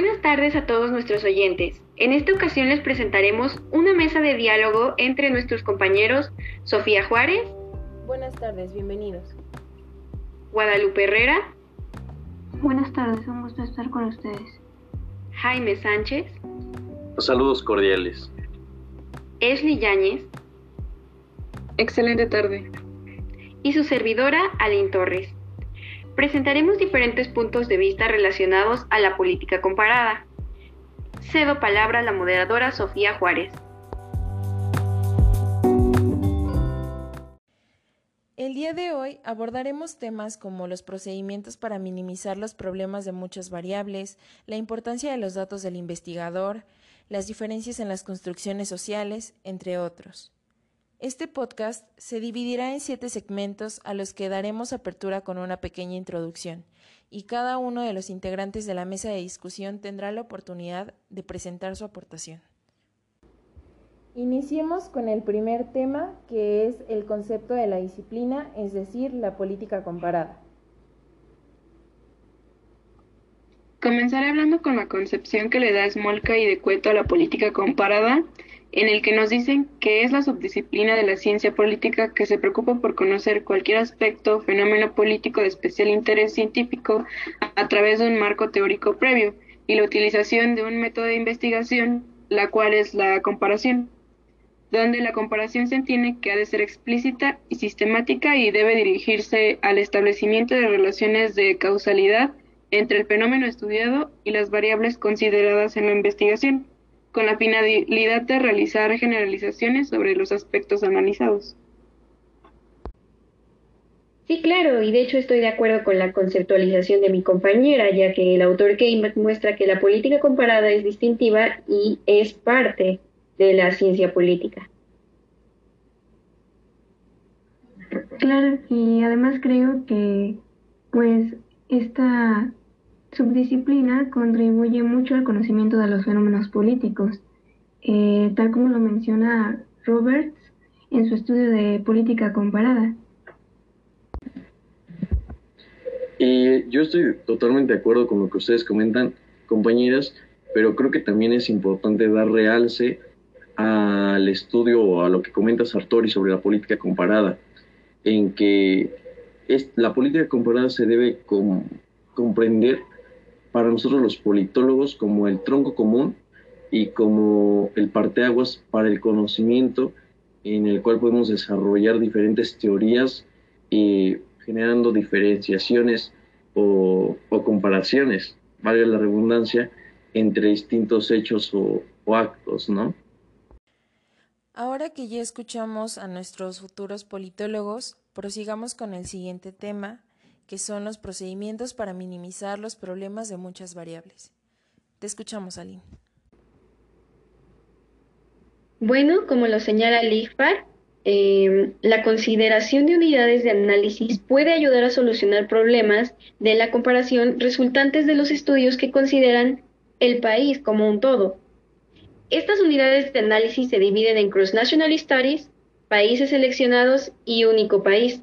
Buenas tardes a todos nuestros oyentes. En esta ocasión les presentaremos una mesa de diálogo entre nuestros compañeros Sofía Juárez. Buenas tardes, bienvenidos. Guadalupe Herrera. Buenas tardes, un gusto estar con ustedes. Jaime Sánchez. Saludos cordiales. Esli Yáñez. Excelente tarde. Y su servidora, Aline Torres. Presentaremos diferentes puntos de vista relacionados a la política comparada. Cedo palabra a la moderadora Sofía Juárez. El día de hoy abordaremos temas como los procedimientos para minimizar los problemas de muchas variables, la importancia de los datos del investigador, las diferencias en las construcciones sociales, entre otros. Este podcast se dividirá en siete segmentos a los que daremos apertura con una pequeña introducción, y cada uno de los integrantes de la mesa de discusión tendrá la oportunidad de presentar su aportación. Iniciemos con el primer tema, que es el concepto de la disciplina, es decir, la política comparada. Comenzaré hablando con la concepción que le da Smolka y de Cueto a la política comparada, en el que nos dicen que es la subdisciplina de la ciencia política que se preocupa por conocer cualquier aspecto o fenómeno político de especial interés científico a través de un marco teórico previo y la utilización de un método de investigación, la cual es la comparación, donde la comparación se entiende que ha de ser explícita y sistemática y debe dirigirse al establecimiento de relaciones de causalidad entre el fenómeno estudiado y las variables consideradas en la investigación con la finalidad de realizar generalizaciones sobre los aspectos analizados. Sí, claro, y de hecho estoy de acuerdo con la conceptualización de mi compañera, ya que el autor Keynes muestra que la política comparada es distintiva y es parte de la ciencia política. Claro, y además creo que pues esta subdisciplina contribuye mucho al conocimiento de los fenómenos políticos, eh, tal como lo menciona Roberts en su estudio de política comparada. Y yo estoy totalmente de acuerdo con lo que ustedes comentan, compañeras, pero creo que también es importante dar realce al estudio o a lo que comenta Sartori sobre la política comparada, en que es, la política comparada se debe comprender para nosotros los politólogos como el tronco común y como el parteaguas para el conocimiento en el cual podemos desarrollar diferentes teorías y generando diferenciaciones o, comparaciones, valga la redundancia, entre distintos hechos o, o actos, ¿no? Ahora que ya escuchamos a nuestros futuros politólogos, prosigamos con el siguiente tema, que son los procedimientos para minimizar los problemas de muchas variables. Te escuchamos, Aline. Bueno, como lo señala el eh, la consideración de unidades de análisis puede ayudar a solucionar problemas de la comparación resultantes de los estudios que consideran el país como un todo. Estas unidades de análisis se dividen en Cross National Studies, países seleccionados y único país.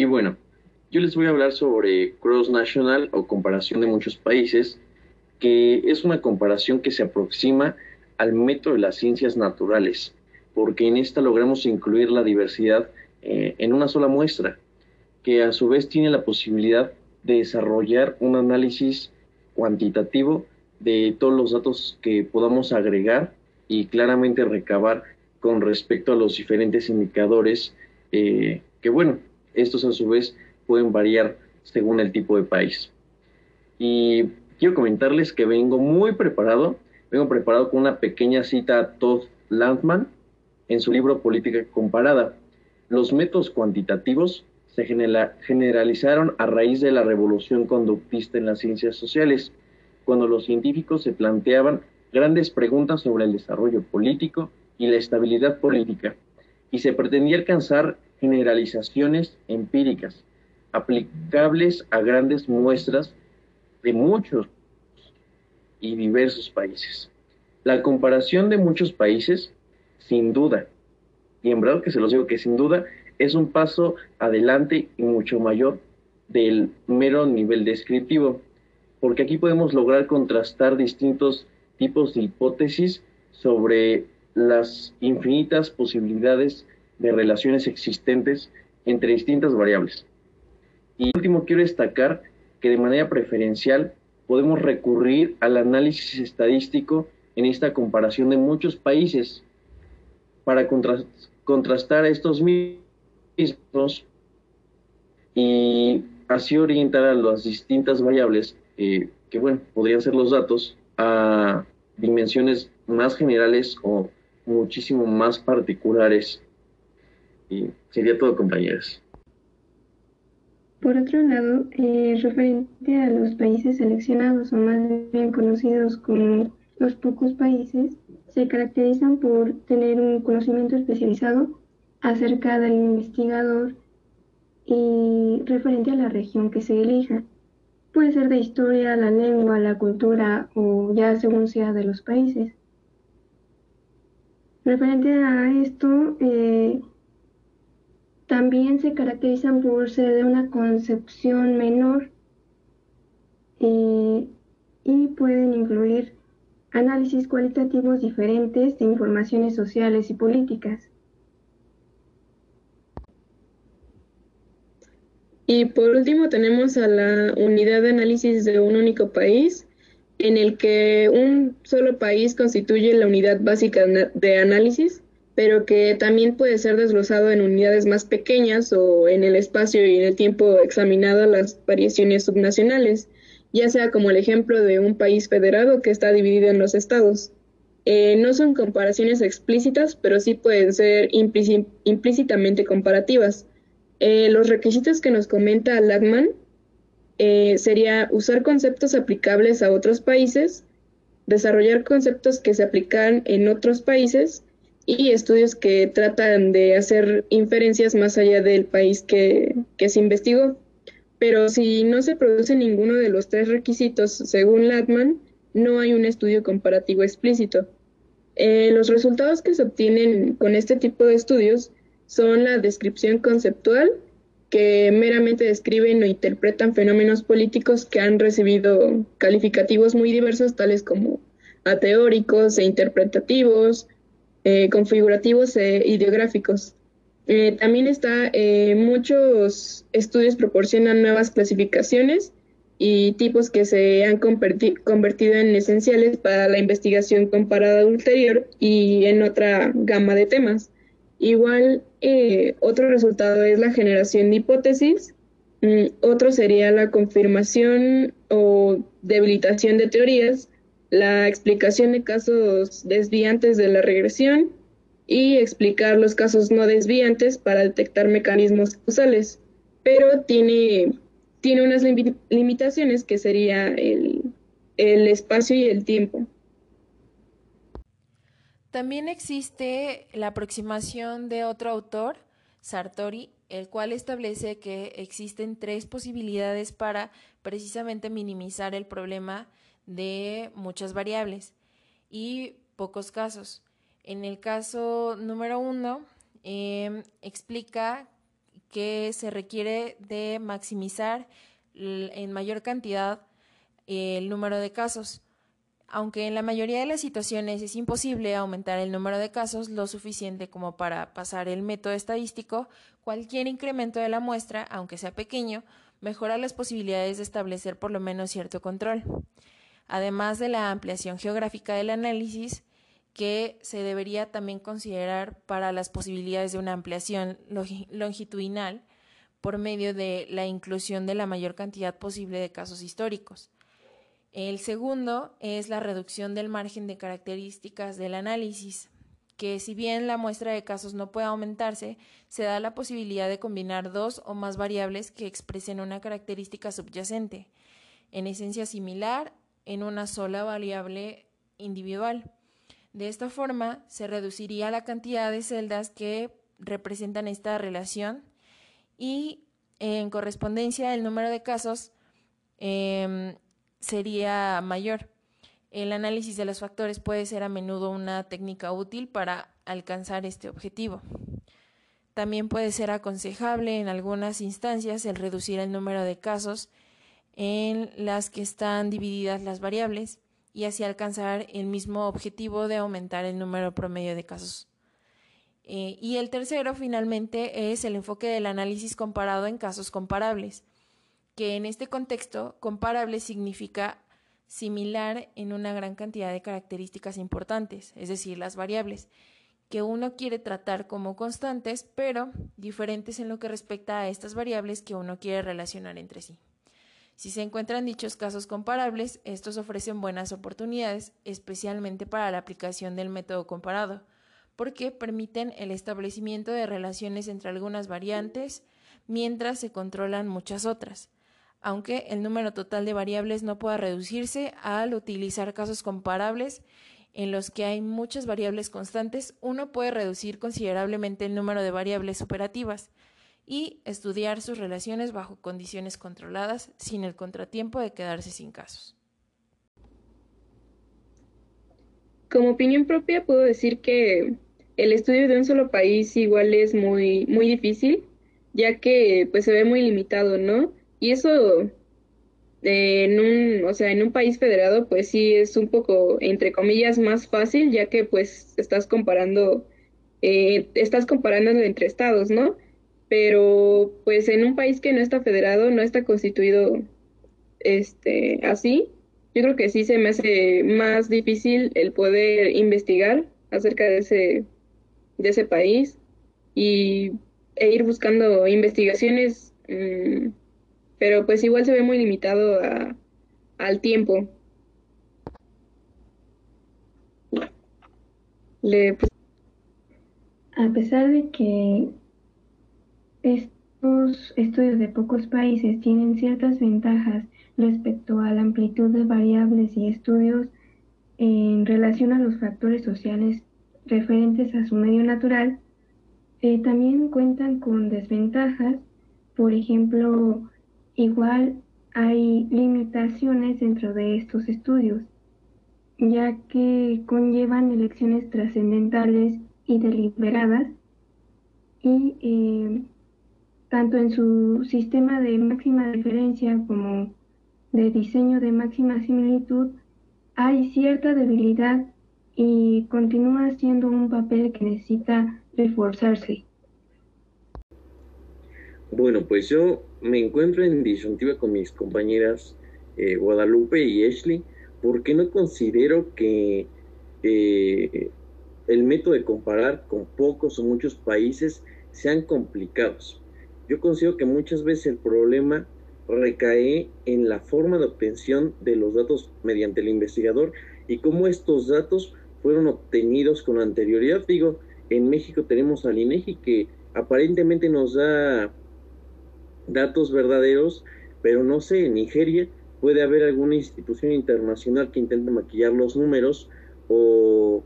Y bueno, yo les voy a hablar sobre Cross National o comparación de muchos países, que es una comparación que se aproxima al método de las ciencias naturales, porque en esta logramos incluir la diversidad eh, en una sola muestra, que a su vez tiene la posibilidad de desarrollar un análisis cuantitativo de todos los datos que podamos agregar y claramente recabar con respecto a los diferentes indicadores eh, que, bueno, estos a su vez pueden variar según el tipo de país. Y quiero comentarles que vengo muy preparado, vengo preparado con una pequeña cita a Todd Landman en su libro Política Comparada. Los métodos cuantitativos se generalizaron a raíz de la revolución conductista en las ciencias sociales, cuando los científicos se planteaban grandes preguntas sobre el desarrollo político y la estabilidad política, y se pretendía alcanzar generalizaciones empíricas aplicables a grandes muestras de muchos y diversos países. La comparación de muchos países, sin duda, y en verdad que se los digo que sin duda, es un paso adelante y mucho mayor del mero nivel descriptivo, porque aquí podemos lograr contrastar distintos tipos de hipótesis sobre las infinitas posibilidades de relaciones existentes entre distintas variables. Y último, quiero destacar que de manera preferencial podemos recurrir al análisis estadístico en esta comparación de muchos países para contrastar estos mismos y así orientar a las distintas variables eh, que, bueno, podrían ser los datos a dimensiones más generales o muchísimo más particulares. Y sería todo, compañeros. Por otro lado, eh, referente a los países seleccionados o más bien conocidos como los pocos países, se caracterizan por tener un conocimiento especializado acerca del investigador y referente a la región que se elija. Puede ser de historia, la lengua, la cultura o ya según sea de los países. Referente a esto, eh, también se caracterizan por ser de una concepción menor eh, y pueden incluir análisis cualitativos diferentes de informaciones sociales y políticas. Y por último tenemos a la unidad de análisis de un único país, en el que un solo país constituye la unidad básica de análisis, pero que también puede ser desglosado en unidades más pequeñas o en el espacio y en el tiempo examinado las variaciones subnacionales, ya sea como el ejemplo de un país federado que está dividido en los estados. Eh, no son comparaciones explícitas, pero sí pueden ser implícitamente comparativas. Eh, los requisitos que nos comenta Latman eh, sería usar conceptos aplicables a otros países, desarrollar conceptos que se aplican en otros países y estudios que tratan de hacer inferencias más allá del país que, se investigó. Pero si no se produce ninguno de los tres requisitos, según Latman, no hay un estudio comparativo explícito. Eh, los resultados que se obtienen con este tipo de estudios son la descripción conceptual, que meramente describen o interpretan fenómenos políticos que han recibido calificativos muy diversos, tales como ateóricos e interpretativos, eh, configurativos e ideográficos. Eh, también está, eh, muchos estudios proporcionan nuevas clasificaciones y tipos que se han convertido en esenciales para la investigación comparada ulterior y en otra gama de temas. Igual, otro resultado es la generación de hipótesis, mm, otro sería la confirmación o debilitación de teorías, la explicación de casos desviantes de la regresión y explicar los casos no desviantes para detectar mecanismos causales. Pero tiene, tiene unas limitaciones que sería el, el espacio y el tiempo. También existe la aproximación de otro autor, Sartori, el cual establece que existen tres posibilidades para precisamente minimizar el problema de muchas variables y pocos casos. En el caso número uno, em, explica que se requiere de maximizar en mayor cantidad el número de casos. Aunque en la mayoría de las situaciones es imposible aumentar el número de casos lo suficiente como para pasar el método estadístico, cualquier incremento de la muestra, aunque sea pequeño, mejora las posibilidades de establecer por lo menos cierto control además de la ampliación geográfica del análisis que se debería también considerar para las posibilidades de una ampliación longitudinal por medio de la inclusión de la mayor cantidad posible de casos históricos. El segundo es la reducción del margen de características del análisis, que si bien la muestra de casos no puede aumentarse, se da la posibilidad de combinar dos o más variables que expresen una característica subyacente, en esencia similar en una sola variable individual. De esta forma, se reduciría la cantidad de celdas que representan esta relación y en correspondencia el número de casos em, sería mayor. El análisis de los factores puede ser a menudo una técnica útil para alcanzar este objetivo. También puede ser aconsejable en algunas instancias el reducir el número de casos en las que están divididas las variables y así alcanzar el mismo objetivo de aumentar el número promedio de casos. Eh, y el tercero, finalmente, es el enfoque del análisis comparado en casos comparables, que en este contexto, comparable significa similar en una gran cantidad de características importantes, es decir, las variables, que uno quiere tratar como constantes, pero diferentes en lo que respecta a estas variables que uno quiere relacionar entre sí. Si se encuentran dichos casos comparables, estos ofrecen buenas oportunidades, especialmente para la aplicación del método comparado, porque permiten el establecimiento de relaciones entre algunas variantes mientras se controlan muchas otras, aunque el número total de variables no pueda reducirse al utilizar casos comparables en los que hay muchas variables constantes, uno puede reducir considerablemente el número de variables operativas, y estudiar sus relaciones bajo condiciones controladas sin el contratiempo de quedarse sin casos. Como opinión propia puedo decir que el estudio de un solo país igual es muy, muy difícil, ya que pues se ve muy limitado, ¿no? Y eso eh, en un, o sea, en un país federado pues sí es un poco, entre comillas, más fácil, ya que pues estás comparando, eh, estás comparando entre estados, ¿no? Pero pues en un país que no está federado, no está constituido este así, yo creo que sí se me hace más difícil el poder investigar acerca de ese de ese país y e ir buscando investigaciones, mm, pero pues igual se ve muy limitado a, al tiempo. Pues, a pesar de que estos estudios de pocos países tienen ciertas ventajas respecto a la amplitud de variables y estudios en relación a los factores sociales referentes a su medio natural. Eh, también cuentan con desventajas, por ejemplo, igual hay limitaciones dentro de estos estudios, ya que conllevan elecciones trascendentales y deliberadas y eh, tanto en su sistema de máxima diferencia como de diseño de máxima similitud, hay cierta debilidad y continúa siendo un papel que necesita reforzarse. Bueno, pues yo me encuentro en disyuntiva con mis compañeras eh, Guadalupe y Ashley, porque no considero que eh, el método de comparar con pocos o muchos países sean complicados. Yo considero que muchas veces el problema recae en la forma de obtención de los datos mediante el investigador y cómo estos datos fueron obtenidos con anterioridad. Digo, en México tenemos al INEGI que aparentemente nos da datos verdaderos, pero no sé, en Nigeria puede haber alguna institución internacional que intente maquillar los números o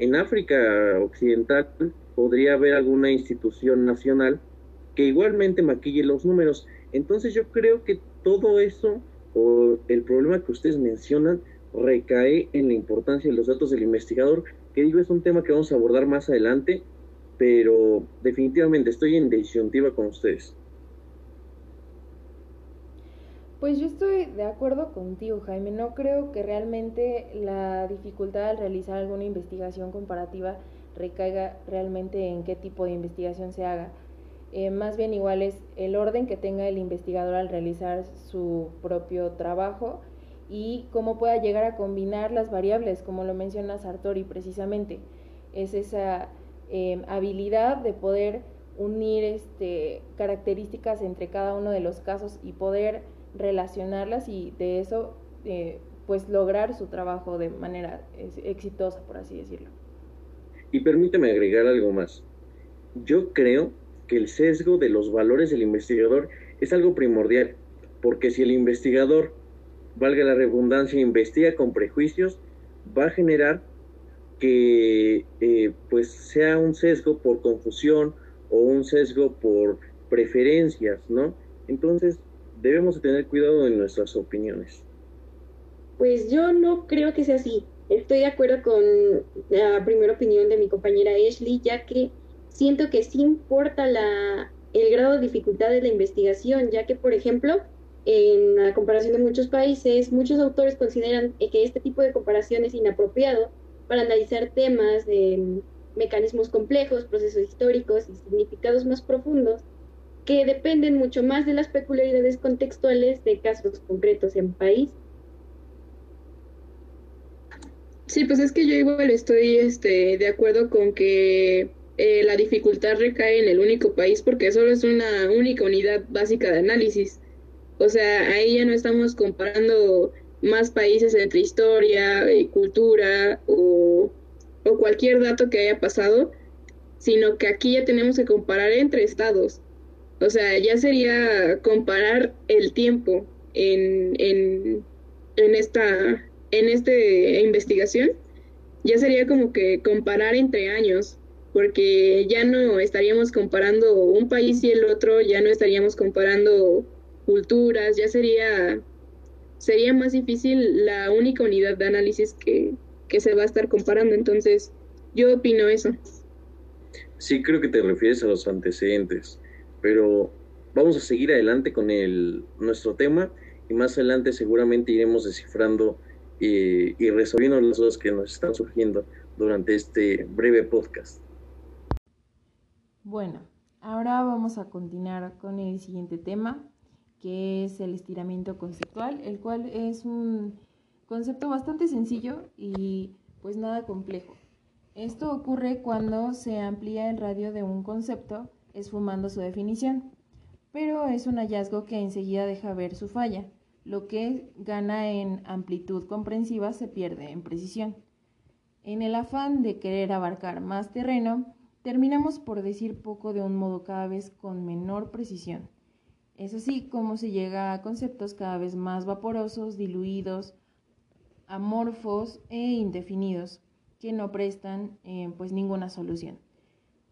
en África Occidental podría haber alguna institución nacional que igualmente maquille los números. Entonces yo creo que todo eso o el problema que ustedes mencionan recae en la importancia de los datos del investigador, que digo es un tema que vamos a abordar más adelante, pero definitivamente estoy en disyuntiva con ustedes. Pues yo estoy de acuerdo contigo, Jaime. No creo que realmente la dificultad al realizar alguna investigación comparativa recaiga realmente en qué tipo de investigación se haga. Eh, más bien igual es el orden que tenga el investigador al realizar su propio trabajo y cómo pueda llegar a combinar las variables, como lo menciona Sartori precisamente. Es esa em, habilidad de poder unir este, características entre cada uno de los casos y poder relacionarlas y de eso eh, pues lograr su trabajo de manera exitosa, por así decirlo. Y permíteme agregar algo más. Yo creo que el sesgo de los valores del investigador es algo primordial, porque si el investigador, valga la redundancia, investiga con prejuicios, va a generar que eh, pues sea un sesgo por confusión o un sesgo por preferencias, ¿no? Entonces debemos tener cuidado en nuestras opiniones. Pues yo no creo que sea así. Estoy de acuerdo con la primera opinión de mi compañera Ashley, ya que siento que sí importa la, el grado de dificultad de la investigación, ya que, por ejemplo, en la comparación de muchos países, muchos autores consideran que este tipo de comparación es inapropiado para analizar temas de mecanismos complejos, procesos históricos y significados más profundos que dependen mucho más de las peculiaridades contextuales de casos concretos en país. Sí, pues es que yo igual estoy este, de acuerdo con que eh, la dificultad recae en el único país porque solo es una única unidad básica de análisis. O sea, ahí ya no estamos comparando más países entre historia, y cultura o, o cualquier dato que haya pasado, sino que aquí ya tenemos que comparar entre estados. O sea, ya sería comparar el tiempo en, en, en esta en este investigación, ya sería como que comparar entre años, porque ya no estaríamos comparando un país y el otro, ya no estaríamos comparando culturas, ya sería sería más difícil la única unidad de análisis que, que se va a estar comparando. Entonces, yo opino eso. Sí, creo que te refieres a los antecedentes, pero vamos a seguir adelante con el, nuestro tema y más adelante seguramente iremos descifrando y, y resolviendo las dudas que nos están surgiendo durante este breve podcast. Bueno, ahora vamos a continuar con el siguiente tema, que es el estiramiento conceptual, el cual es un concepto bastante sencillo y pues nada complejo. Esto ocurre cuando se amplía el radio de un concepto, esfumando su definición, pero es un hallazgo que enseguida deja ver su falla. Lo que gana en amplitud comprensiva se pierde en precisión. En el afán de querer abarcar más terreno, terminamos por decir poco de un modo cada vez con menor precisión. Es así como se llega a conceptos cada vez más vaporosos, diluidos, amorfos e indefinidos, que no prestan eh, pues ninguna solución.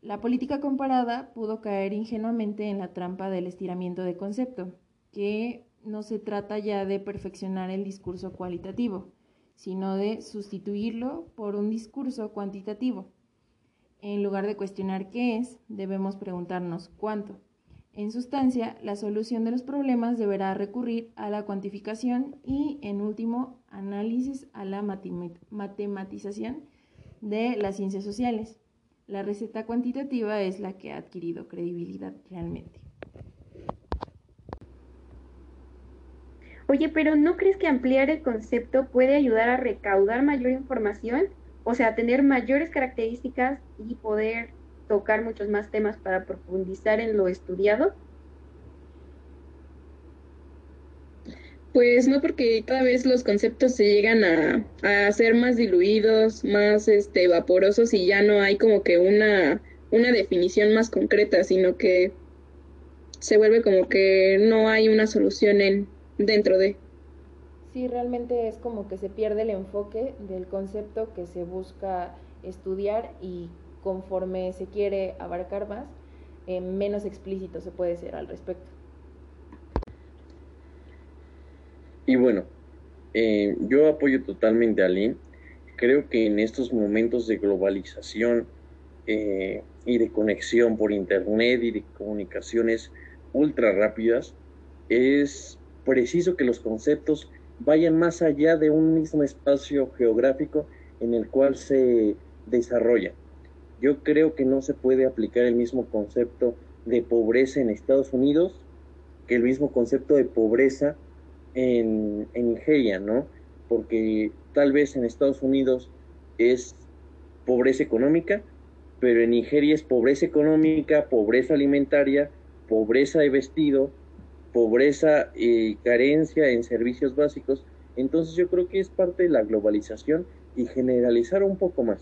La política comparada pudo caer ingenuamente en la trampa del estiramiento de concepto, que no se trata ya de perfeccionar el discurso cualitativo, sino de sustituirlo por un discurso cuantitativo. En lugar de cuestionar qué es, debemos preguntarnos cuánto. En sustancia, la solución de los problemas deberá recurrir a la cuantificación y, en último, análisis a la matematización de las ciencias sociales. La receta cuantitativa es la que ha adquirido credibilidad realmente. Oye, pero ¿no crees que ampliar el concepto puede ayudar a recaudar mayor información? O sea, tener mayores características y poder tocar muchos más temas para profundizar en lo estudiado? Pues no, porque cada vez los conceptos se llegan a, a ser más diluidos, más este, vaporosos y ya no hay como que una, una definición más concreta, sino que se vuelve como que no hay una solución en, dentro de. Sí, realmente es como que se pierde el enfoque del concepto que se busca estudiar y conforme se quiere abarcar más, eh, menos explícito se puede ser al respecto. Y bueno, eh, yo apoyo totalmente a Lynn. Creo que en estos momentos de globalización eh, y de conexión por Internet y de comunicaciones ultra rápidas, es preciso que los conceptos vayan más allá de un mismo espacio geográfico en el cual se desarrollan. Yo creo que no se puede aplicar el mismo concepto de pobreza en Estados Unidos que el mismo concepto de pobreza en Nigeria, ¿no? Porque tal vez en Estados Unidos es pobreza económica, pero en Nigeria es pobreza económica, pobreza alimentaria, pobreza de vestido, pobreza y carencia en servicios básicos. Entonces yo creo que es parte de la globalización y generalizar un poco más.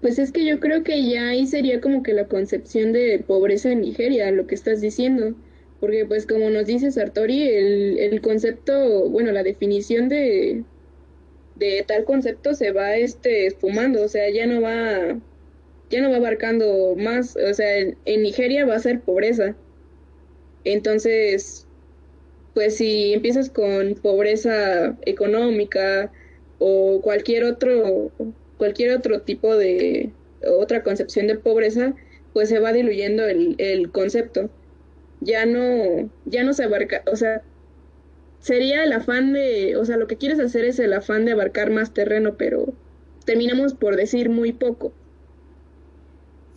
Pues es que yo creo que ya ahí sería como que la concepción de pobreza en Nigeria, lo que estás diciendo. Porque pues como nos dice Sartori, el, el concepto, bueno, la definición de, de tal concepto se va este espumando, o sea, ya no va ya no va abarcando más, o sea, en, Nigeria va a ser pobreza. Entonces, pues si empiezas con pobreza económica o cualquier otro cualquier otro tipo de, otra concepción de pobreza, pues se va diluyendo el, el concepto. Ya no, ya no se abarca, o sea, sería el afán de, o sea, lo que quieres hacer es el afán de abarcar más terreno, pero terminamos por decir muy poco.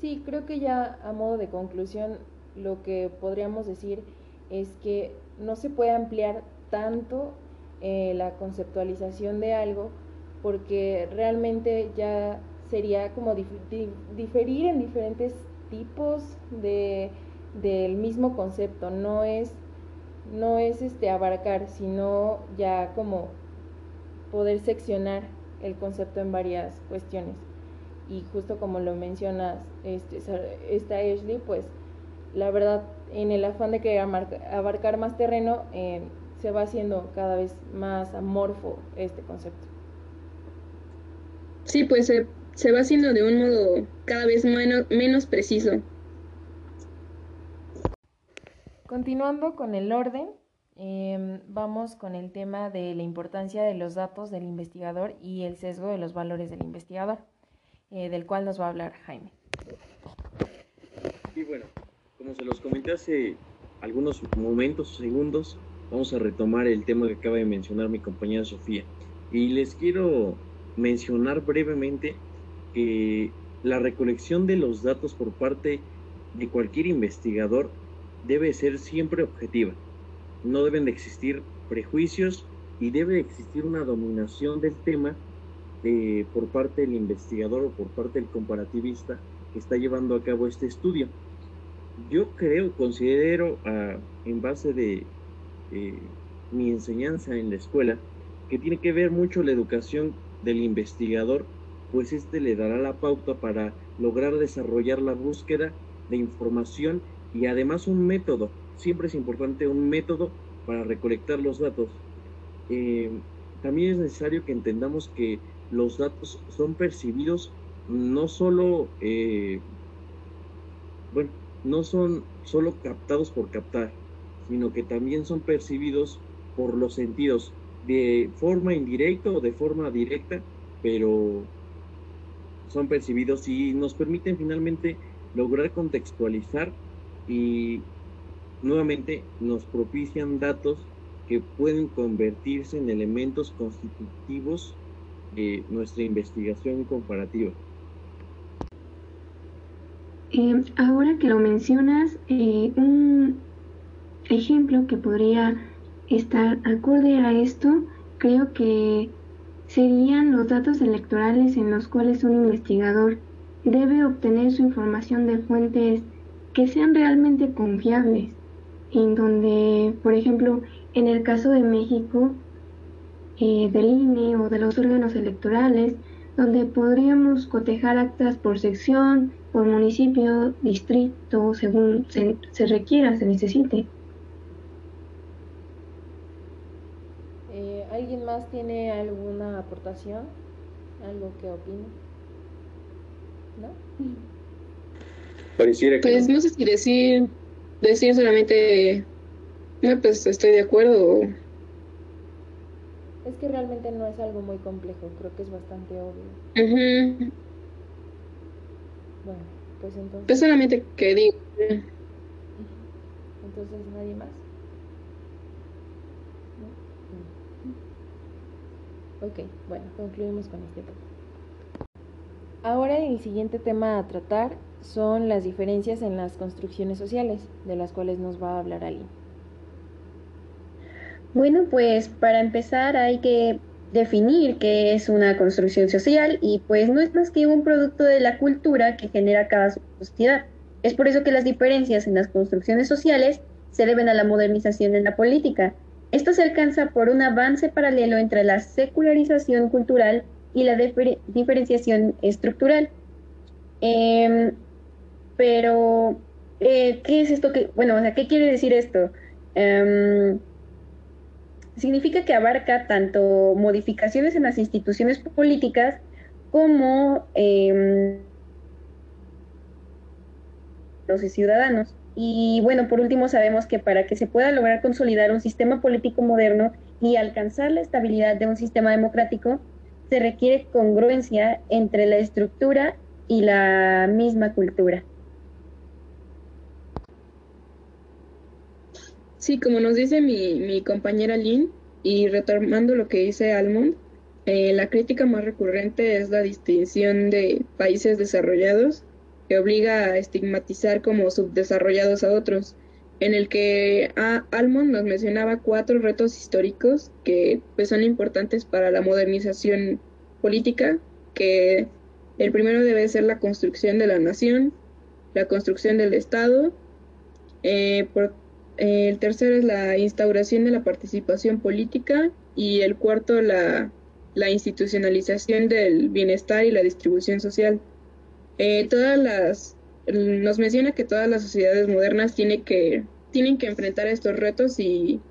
Sí, creo que ya a modo de conclusión lo que podríamos decir es que no se puede ampliar tanto eh, la conceptualización de algo porque realmente ya sería como diferir en diferentes tipos de, del mismo concepto, no es, no es este abarcar, sino ya como poder seccionar el concepto en varias cuestiones. Y justo como lo mencionas, este, esta Ashley, pues la verdad, en el afán de que abarcar más terreno, eh, se va haciendo cada vez más amorfo este concepto. Sí, pues se, va haciendo de un modo cada vez menos, menos preciso. Continuando con el orden, em, vamos con el tema de la importancia de los datos del investigador y el sesgo de los valores del investigador, eh, del cual nos va a hablar Jaime. Y bueno, como se los comenté hace algunos momentos segundos, vamos a retomar el tema que acaba de mencionar mi compañera Sofía. Y les quiero mencionar brevemente que la recolección de los datos por parte de cualquier investigador debe ser siempre objetiva. No deben de existir prejuicios y debe existir una dominación del tema eh, por parte del investigador o por parte del comparativista que está llevando a cabo este estudio. Yo creo, considero, ah, en base de eh, mi enseñanza en la escuela, que tiene que ver mucho la educación del investigador, pues este le dará la pauta para lograr desarrollar la búsqueda de información y además un método. Siempre es importante un método para recolectar los datos. Eh, también es necesario que entendamos que los datos son percibidos no solo, eh, bueno, no son solo captados por captar, sino que también son percibidos por los sentidos de forma indirecta o de forma directa, pero son percibidos y nos permiten finalmente lograr contextualizar y nuevamente nos propician datos que pueden convertirse en elementos constitutivos de nuestra investigación comparativa. Eh, ahora que lo mencionas, eh, un, ejemplo que podría estar acorde a esto, creo que serían los datos electorales en los cuales un investigador debe obtener su información de fuentes que sean realmente confiables, en donde, por ejemplo, en el caso de México, eh, del INE o de los órganos electorales, donde podríamos cotejar actas por sección, por municipio, distrito, según se, se requiera, se necesite. ¿Alguien más tiene alguna aportación? ¿Algo que opine? ¿No? Pareciera que. Pues no, sé si decir, decir solamente. No, pues estoy de acuerdo. Es que realmente no es algo muy complejo, creo que es bastante obvio. Bueno, pues entonces. Pues solamente que digo. Entonces, ¿nadie más? Ok, bueno, concluimos con este tema. Ahora el siguiente tema a tratar son las diferencias en las construcciones sociales, de las cuales nos va a hablar Ali. Bueno, pues para empezar hay que definir qué es una construcción social y pues no es más que un producto de la cultura que genera cada sociedad. Es por eso que las diferencias en las construcciones sociales se deben a la modernización en la política, esto se alcanza por un avance paralelo entre la secularización cultural y la diferenciación estructural. Em, pero, eh, ¿qué es esto? Que, bueno, o sea, ¿qué quiere decir esto? Em, significa que abarca tanto modificaciones en las instituciones políticas como em, los ciudadanos. Y bueno, por último sabemos que para que se pueda lograr consolidar un sistema político moderno y alcanzar la estabilidad de un sistema democrático, se requiere congruencia entre la estructura y la misma cultura. Sí, como nos dice mi, mi compañera Lynn, y retomando lo que dice Almond, eh, la crítica más recurrente es la distinción de países desarrollados, que obliga a estigmatizar como subdesarrollados a otros, en el que Almond nos mencionaba cuatro retos históricos que pues, son importantes para la modernización política, que el primero debe ser la construcción de la nación, la construcción del Estado, eh, el tercero es la instauración de la participación política y el cuarto la, la institucionalización del bienestar y la distribución social. Eh, todas las nos menciona que todas las sociedades modernas tienen que tienen que enfrentar estos retos y,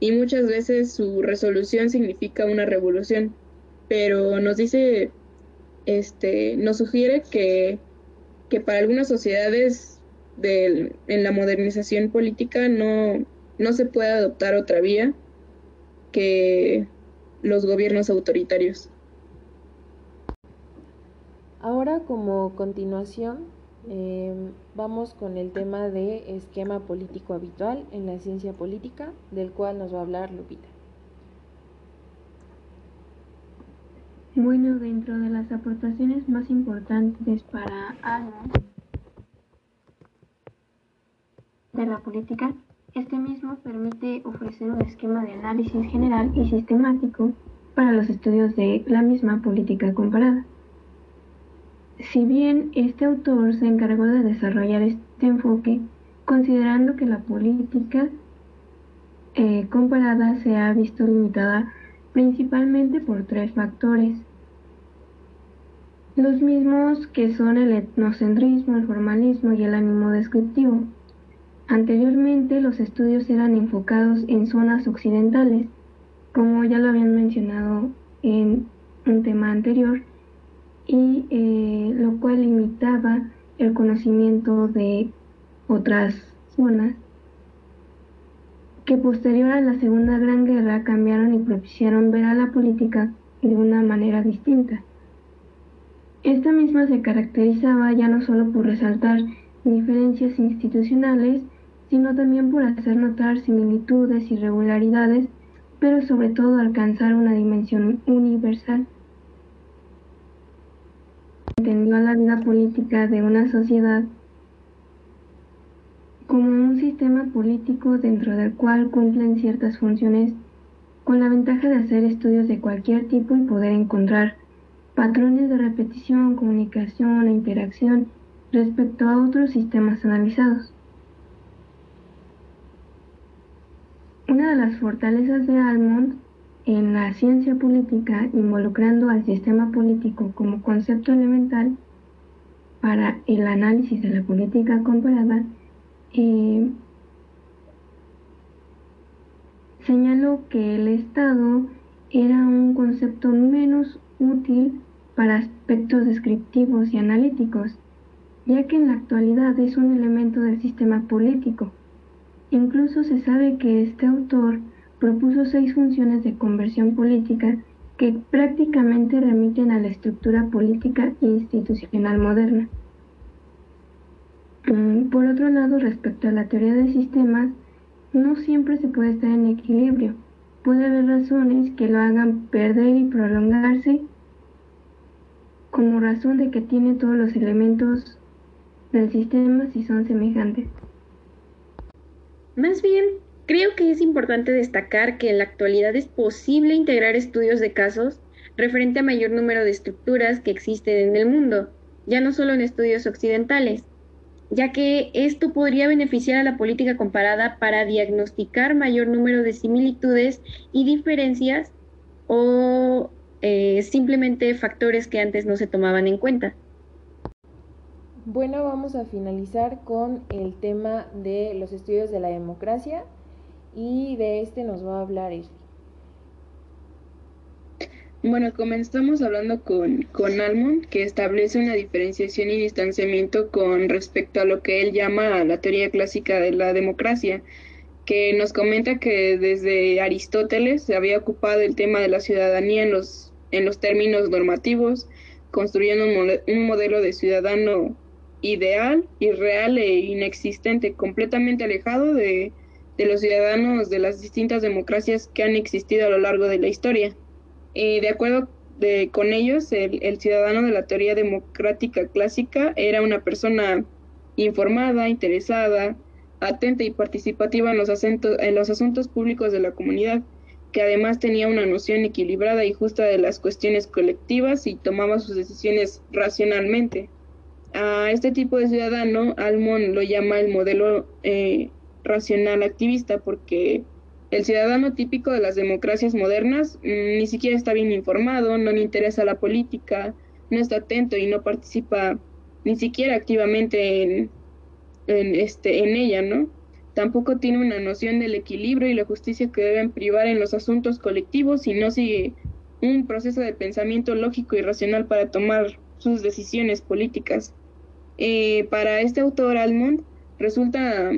y muchas veces su resolución significa una revolución pero nos dice este nos sugiere que, que para algunas sociedades en la modernización política no, no se puede adoptar otra vía que los gobiernos autoritarios. Ahora como continuación em, vamos con el tema de esquema político habitual en la ciencia política, del cual nos va a hablar Lupita. Bueno, dentro de las aportaciones más importantes para Ana de la política, este mismo permite ofrecer un esquema de análisis general y sistemático para los estudios de la misma política comparada. Si bien este autor se encargó de desarrollar este enfoque, considerando que la política eh, comparada se ha visto limitada principalmente por tres factores, los mismos que son el etnocentrismo, el formalismo y el ánimo descriptivo. Anteriormente los estudios eran enfocados en zonas occidentales, como ya lo habían mencionado en un tema anterior, y eh, lo cual limitaba el conocimiento de otras zonas que posterior a la Segunda Gran Guerra cambiaron y propiciaron ver a la política de una manera distinta. Esta misma se caracterizaba ya no solo por resaltar diferencias institucionales, sino también por hacer notar similitudes y regularidades, pero sobre todo alcanzar una dimensión universal. Entendió la vida política de una sociedad como un sistema político dentro del cual cumplen ciertas funciones con la ventaja de hacer estudios de cualquier tipo y poder encontrar patrones de repetición, comunicación e interacción respecto a otros sistemas analizados. Una de las fortalezas de Almond en la ciencia política involucrando al sistema político como concepto elemental para el análisis de la política comparada, eh, señaló que el Estado era un concepto menos útil para aspectos descriptivos y analíticos, ya que en la actualidad es un elemento del sistema político Incluso se sabe que este autor propuso seis funciones de conversión política que prácticamente remiten a la estructura política institucional moderna. Mm, por otro lado, respecto a la teoría de sistemas, no siempre se puede estar en equilibrio. Puede haber razones que lo hagan perder y prolongarse como razón de que tiene todos los elementos del sistema si son semejantes. Más bien, creo que es importante destacar que en la actualidad es posible integrar estudios de casos referente a mayor número de estructuras que existen en el mundo, ya no solo en estudios occidentales, ya que esto podría beneficiar a la política comparada para diagnosticar mayor número de similitudes y diferencias o eh, simplemente factores que antes no se tomaban en cuenta. Bueno, vamos a finalizar con el tema de los estudios de la democracia y de este nos va a hablar Esli. Bueno, comenzamos hablando con, con Almond, que establece una diferenciación y distanciamiento con respecto a lo que él llama la teoría clásica de la democracia, que nos comenta que desde Aristóteles se había ocupado el tema de la ciudadanía en los, en los términos normativos, construyendo un, modelo de ciudadano ideal, irreal e inexistente, completamente alejado de, los ciudadanos de las distintas democracias que han existido a lo largo de la historia. Eh, de acuerdo con ellos, el, ciudadano de la teoría democrática clásica era una persona informada, interesada, atenta y participativa en los, en los asuntos públicos de la comunidad, que además tenía una noción equilibrada y justa de las cuestiones colectivas y tomaba sus decisiones racionalmente. A este tipo de ciudadano, Almond lo llama el modelo eh, racional activista porque el ciudadano típico de las democracias modernas mm, ni siquiera está bien informado, no le interesa la política, no está atento y no participa ni siquiera activamente en, en, este, en ella, ¿no? Tampoco tiene una noción del equilibrio y la justicia que deben privar en los asuntos colectivos y no sigue un proceso de pensamiento lógico y racional para tomar sus decisiones políticas. Eh, para este autor, Almond, resulta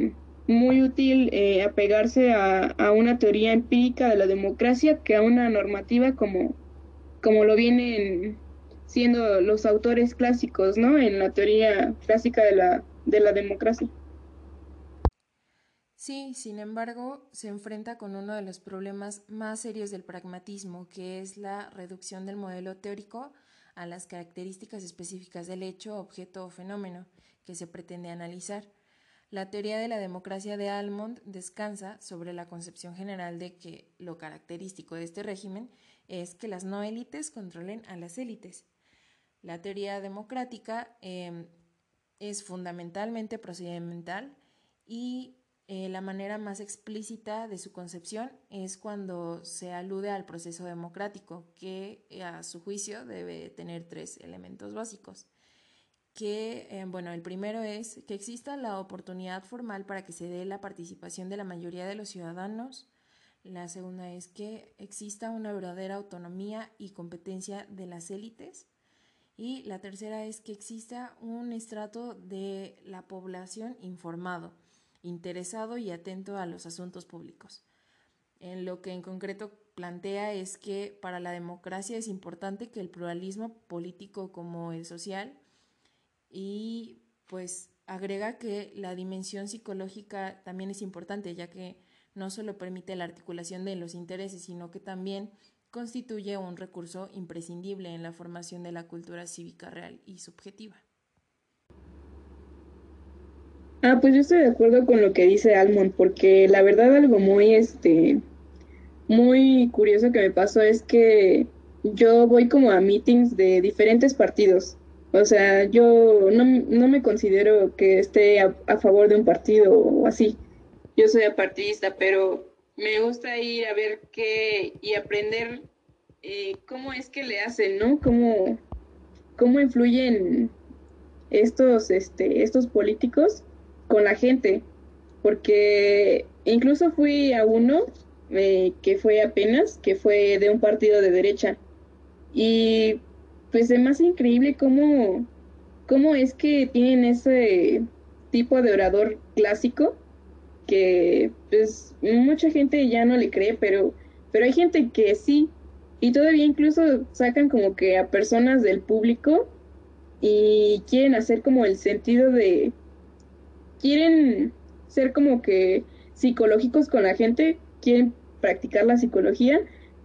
muy útil eh, apegarse a, una teoría empírica de la democracia que a una normativa como, como lo vienen siendo los autores clásicos, ¿no? En la teoría clásica de la, de la democracia. Sí, sin embargo, se enfrenta con uno de los problemas más serios del pragmatismo, que es la reducción del modelo teórico a las características específicas del hecho, objeto o fenómeno que se pretende analizar. La teoría de la democracia de Almond descansa sobre la concepción general de que lo característico de este régimen es que las no élites controlen a las élites. La teoría democrática em, es fundamentalmente procedimental y eh, la manera más explícita de su concepción es cuando se alude al proceso democrático, que a su juicio debe tener tres elementos básicos que, eh, bueno, el primero es que exista la oportunidad formal para que se dé la participación de la mayoría de los ciudadanos. La segunda es que exista una verdadera autonomía y competencia de las élites. Y la tercera es que exista un estrato de la población informado, interesado y atento a los asuntos públicos. En lo que en concreto plantea es que para la democracia es importante que el pluralismo político como el social y pues agrega que la dimensión psicológica también es importante, ya que no solo permite la articulación de los intereses, sino que también constituye un recurso imprescindible en la formación de la cultura cívica real y subjetiva. Ah, pues yo estoy de acuerdo con lo que dice Almond, porque la verdad algo muy este muy curioso que me pasó es que yo voy como a meetings de diferentes partidos o sea, yo no, no me considero que esté a, favor de un partido o así. Yo soy apartidista, pero me gusta ir a ver qué y aprender eh, cómo es que le hacen, ¿no? Cómo, cómo influyen estos, este, estos políticos con la gente. Porque incluso fui a uno eh, que fue apenas, que fue de un partido de derecha. Y pues es más increíble cómo, cómo es que tienen ese tipo de orador clásico que pues mucha gente ya no le cree, pero, pero hay gente que sí, y todavía incluso sacan como que a personas del público y quieren hacer como el sentido de, quieren ser como que psicológicos con la gente, quieren practicar la psicología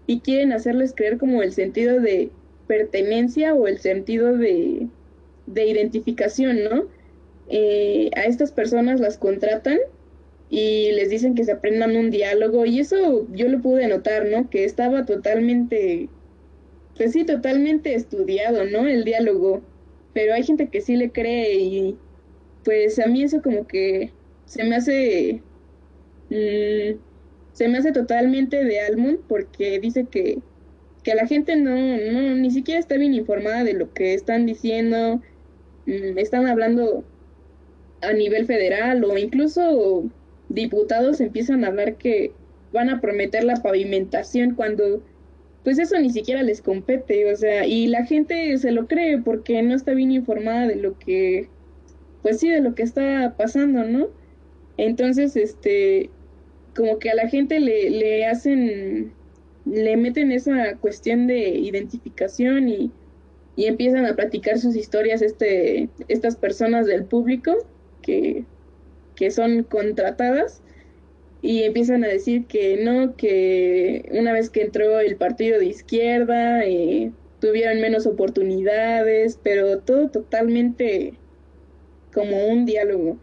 y quieren hacerles creer como el sentido de pertenencia o el sentido de, identificación, ¿no? Eh, a estas personas las contratan y les dicen que se aprendan un diálogo y eso yo lo pude notar, ¿no? Que estaba totalmente, pues sí, totalmente estudiado, ¿no? El diálogo, pero hay gente que sí le cree y pues a mí eso como que se me hace, mm, se me hace totalmente de Almond porque dice que que la gente no, no, ni siquiera está bien informada de lo que están diciendo, mm, están hablando a nivel federal o incluso diputados empiezan a hablar que van a prometer la pavimentación cuando pues eso ni siquiera les compete, o sea, y la gente se lo cree porque no está bien informada de lo que, pues sí, de lo que está pasando, ¿no? Entonces, este, como que a la gente le, le hacen le meten esa cuestión de identificación y, y empiezan a platicar sus historias este, estas personas del público que, que son contratadas y empiezan a decir que no, que una vez que entró el partido de izquierda eh, tuvieron menos oportunidades, pero todo totalmente como un diálogo.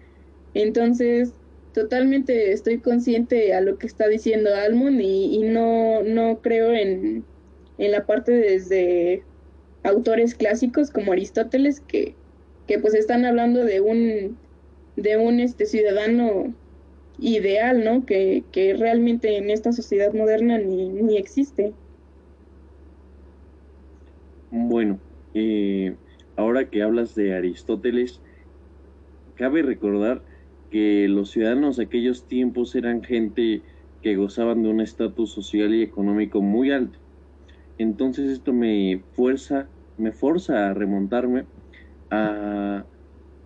Entonces, totalmente estoy consciente a lo que está diciendo Almond y, no, no creo en, en la parte desde autores clásicos como Aristóteles que, que pues están hablando de un de un este ciudadano ideal, ¿no? Que, que realmente en esta sociedad moderna ni, ni existe. Bueno, eh, ahora que hablas de Aristóteles, cabe recordar que los ciudadanos de aquellos tiempos eran gente que gozaban de un estatus social y económico muy alto. Entonces esto me fuerza, me forza a remontarme a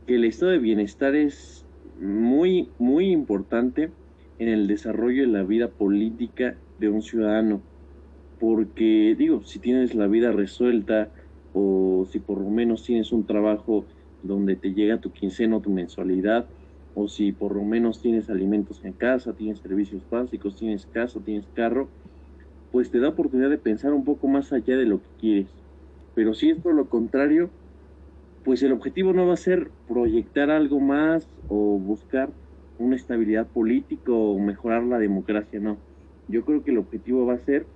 que el estado de bienestar es muy, muy importante en el desarrollo de la vida política de un ciudadano. Porque, digo, si tienes la vida resuelta o si por lo menos tienes un trabajo donde te llega tu quincena o tu mensualidad, o si por lo menos tienes alimentos en casa, tienes servicios básicos, tienes casa, tienes carro, pues te da oportunidad de pensar un poco más allá de lo que quieres. Pero si es por lo contrario, pues el objetivo no va a ser proyectar algo más o buscar una estabilidad política o mejorar la democracia, no. Yo creo que el objetivo va a ser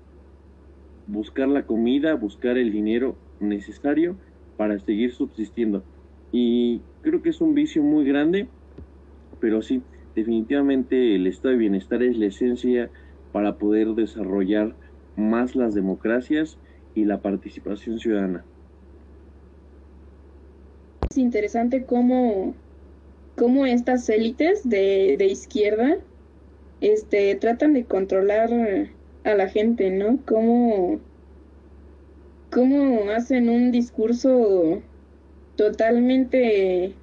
buscar la comida, buscar el dinero necesario para seguir subsistiendo. Y creo que es un vicio muy grande, pero sí, definitivamente el estado de bienestar es la esencia para poder desarrollar más las democracias y la participación ciudadana interesante cómo, cómo estas élites de, de, izquierda este, tratan de controlar a la gente, ¿no? Cómo, cómo hacen un discurso totalmente,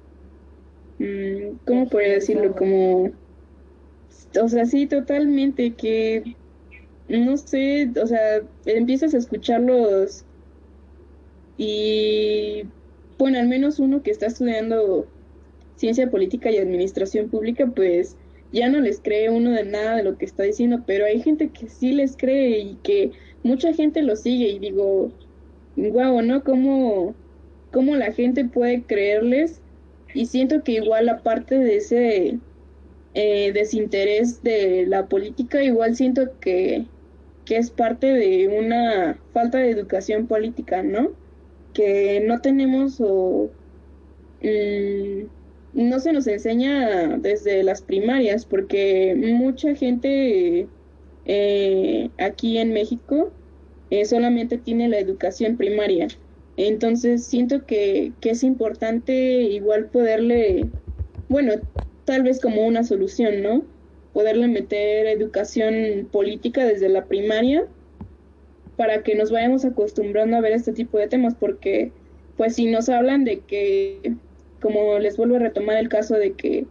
mm, ¿cómo podría decirlo? Como, o sea, sí, totalmente, que, no sé, o sea, empiezas a escucharlos y bueno, al menos uno que está estudiando ciencia política y administración pública, pues ya no les cree uno de nada de lo que está diciendo, pero hay gente que sí les cree y que mucha gente lo sigue y digo, guau, ¿no? ¿Cómo, cómo la gente puede creerles? Y siento que igual aparte de ese eh, desinterés de la política, igual siento que, que es parte de una falta de educación política, ¿no? que no tenemos o mm, no se nos enseña desde las primarias, porque mucha gente eh, aquí en México eh, solamente tiene la educación primaria. Entonces siento que, que es importante igual poderle, bueno, tal vez como una solución, ¿no? Poderle meter educación política desde la primaria para que nos vayamos acostumbrando a ver este tipo de temas, porque pues si nos hablan de que, como les vuelvo a retomar el caso de que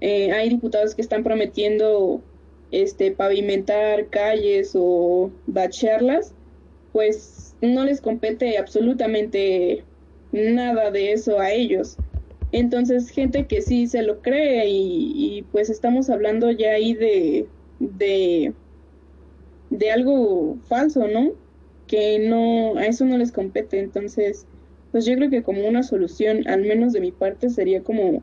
eh, hay diputados que están prometiendo este pavimentar calles o bachearlas, pues no les compete absolutamente nada de eso a ellos. Entonces, gente que sí se lo cree y, y pues estamos hablando ya ahí de, de de algo falso, ¿no? Que no, a eso no les compete. Entonces, pues yo creo que como una solución, al menos de mi parte, sería como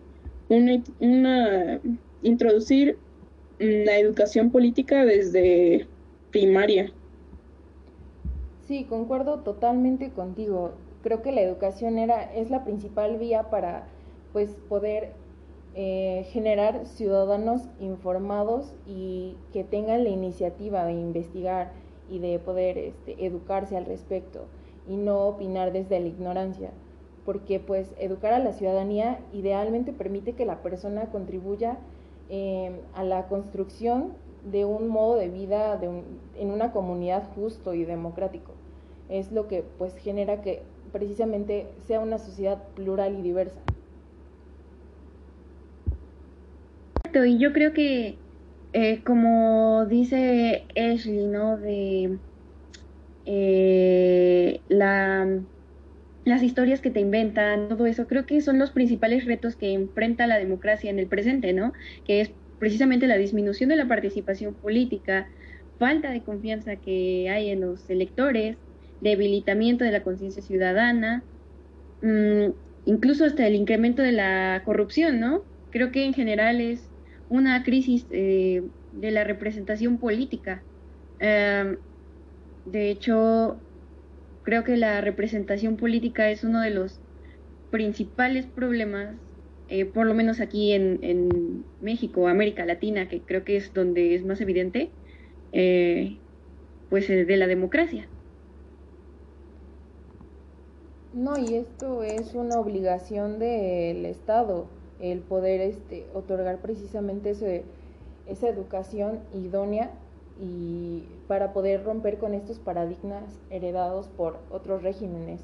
una, una introducir la educación política desde primaria. Sí, concuerdo totalmente contigo. Creo que la educación era, es la principal vía para pues poder eh, generar ciudadanos informados y que tengan la iniciativa de investigar y de poder este, educarse al respecto y no opinar desde la ignorancia, porque pues educar a la ciudadanía idealmente permite que la persona contribuya em, a la construcción de un modo de vida en una comunidad justo y democrático. Es lo que pues genera que precisamente sea una sociedad plural y diversa. y yo creo que, eh, como dice Ashley, ¿no? De eh, la, las historias que te inventan, todo eso, creo que son los principales retos que enfrenta la democracia en el presente, ¿no? Que es precisamente la disminución de la participación política, falta de confianza que hay en los electores, debilitamiento de la conciencia ciudadana, mm, incluso hasta el incremento de la corrupción, ¿no? Creo que en general es una crisis eh, de la representación política. Em, de hecho, creo que la representación política es uno de los principales problemas, eh, por lo menos aquí en, en, México, América Latina, que creo que es donde es más evidente, eh, pues de la democracia. No, y esto es una obligación del Estado, el poder este, otorgar precisamente ese, esa educación idónea y para poder romper con estos paradigmas heredados por otros regímenes.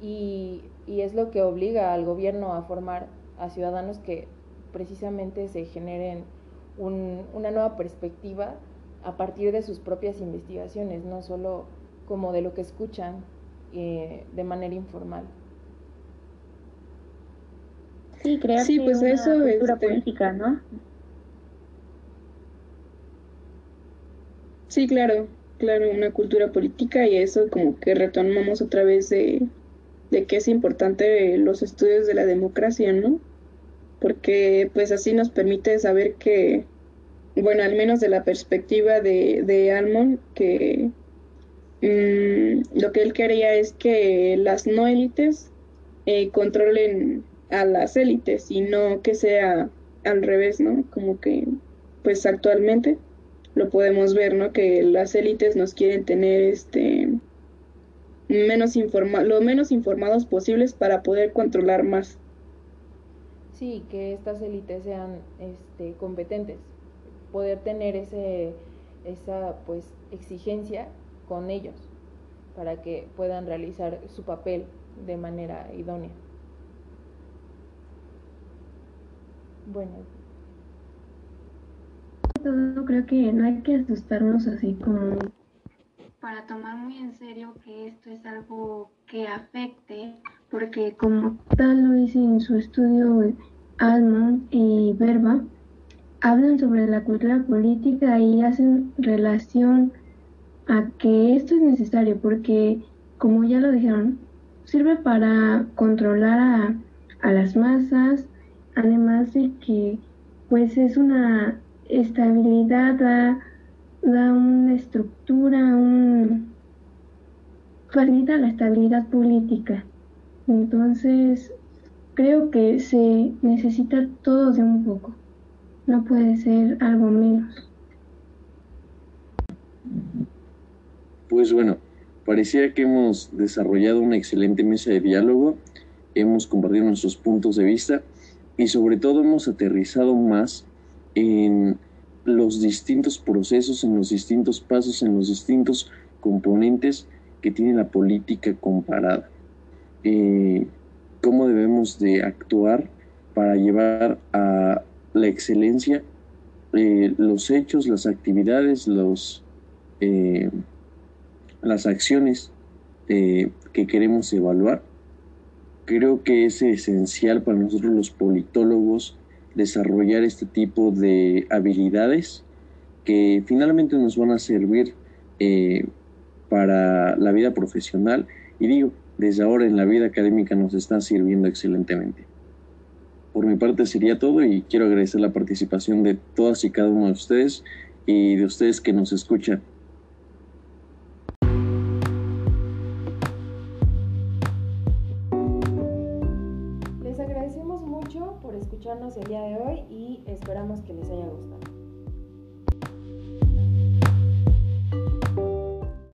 Y, y, es lo que obliga al gobierno a formar a ciudadanos que precisamente se generen un, una nueva perspectiva a partir de sus propias investigaciones, no solo como de lo que escuchan eh, de manera informal. Sí, creo sí, pues una eso cultura este... política, ¿no? Sí, claro, claro, una cultura política y eso como que retomamos otra vez de, de que es importante los estudios de la democracia, ¿no? Porque pues así nos permite saber que bueno, al menos de la perspectiva de, de Almond, que mm, lo que él quería es que las no élites eh, controlen a las élites y no que sea al revés, ¿no? Como que, pues actualmente lo podemos ver, ¿no? Que las élites nos quieren tener, este, menos informa lo menos informados posibles para poder controlar más. Sí, que estas élites sean, este, competentes poder tener ese, esa pues exigencia con ellos para que puedan realizar su papel de manera idónea. Bueno. Todo creo que no hay que asustarnos así como para tomar muy en serio que esto es algo que afecte, porque como tal lo dice en su estudio Almond y Verba, hablan sobre la cultura política y hacen relación a que esto es necesario porque, como ya lo dijeron, sirve para controlar a, a las masas, además de que pues es una estabilidad, da, da una estructura, un, facilita la estabilidad política. Entonces, creo que se necesita todo de un poco no puede ser algo menos. Pues bueno, parecía que hemos desarrollado una excelente mesa de diálogo, hemos compartido nuestros puntos de vista y sobre todo hemos aterrizado más en los distintos procesos, en los distintos pasos, en los distintos componentes que tiene la política comparada. Eh, cómo debemos de actuar para llevar a la excelencia, eh, los hechos, las actividades, los, eh, las acciones que queremos evaluar. Creo que es esencial para nosotros los politólogos desarrollar este tipo de habilidades que finalmente nos van a servir para la vida profesional y digo, desde ahora en la vida académica nos están sirviendo excelentemente. Por mi parte sería todo y quiero agradecer la participación de todas y cada uno de ustedes y de ustedes que nos escuchan. Por escucharnos el día de hoy y esperamos que les haya gustado.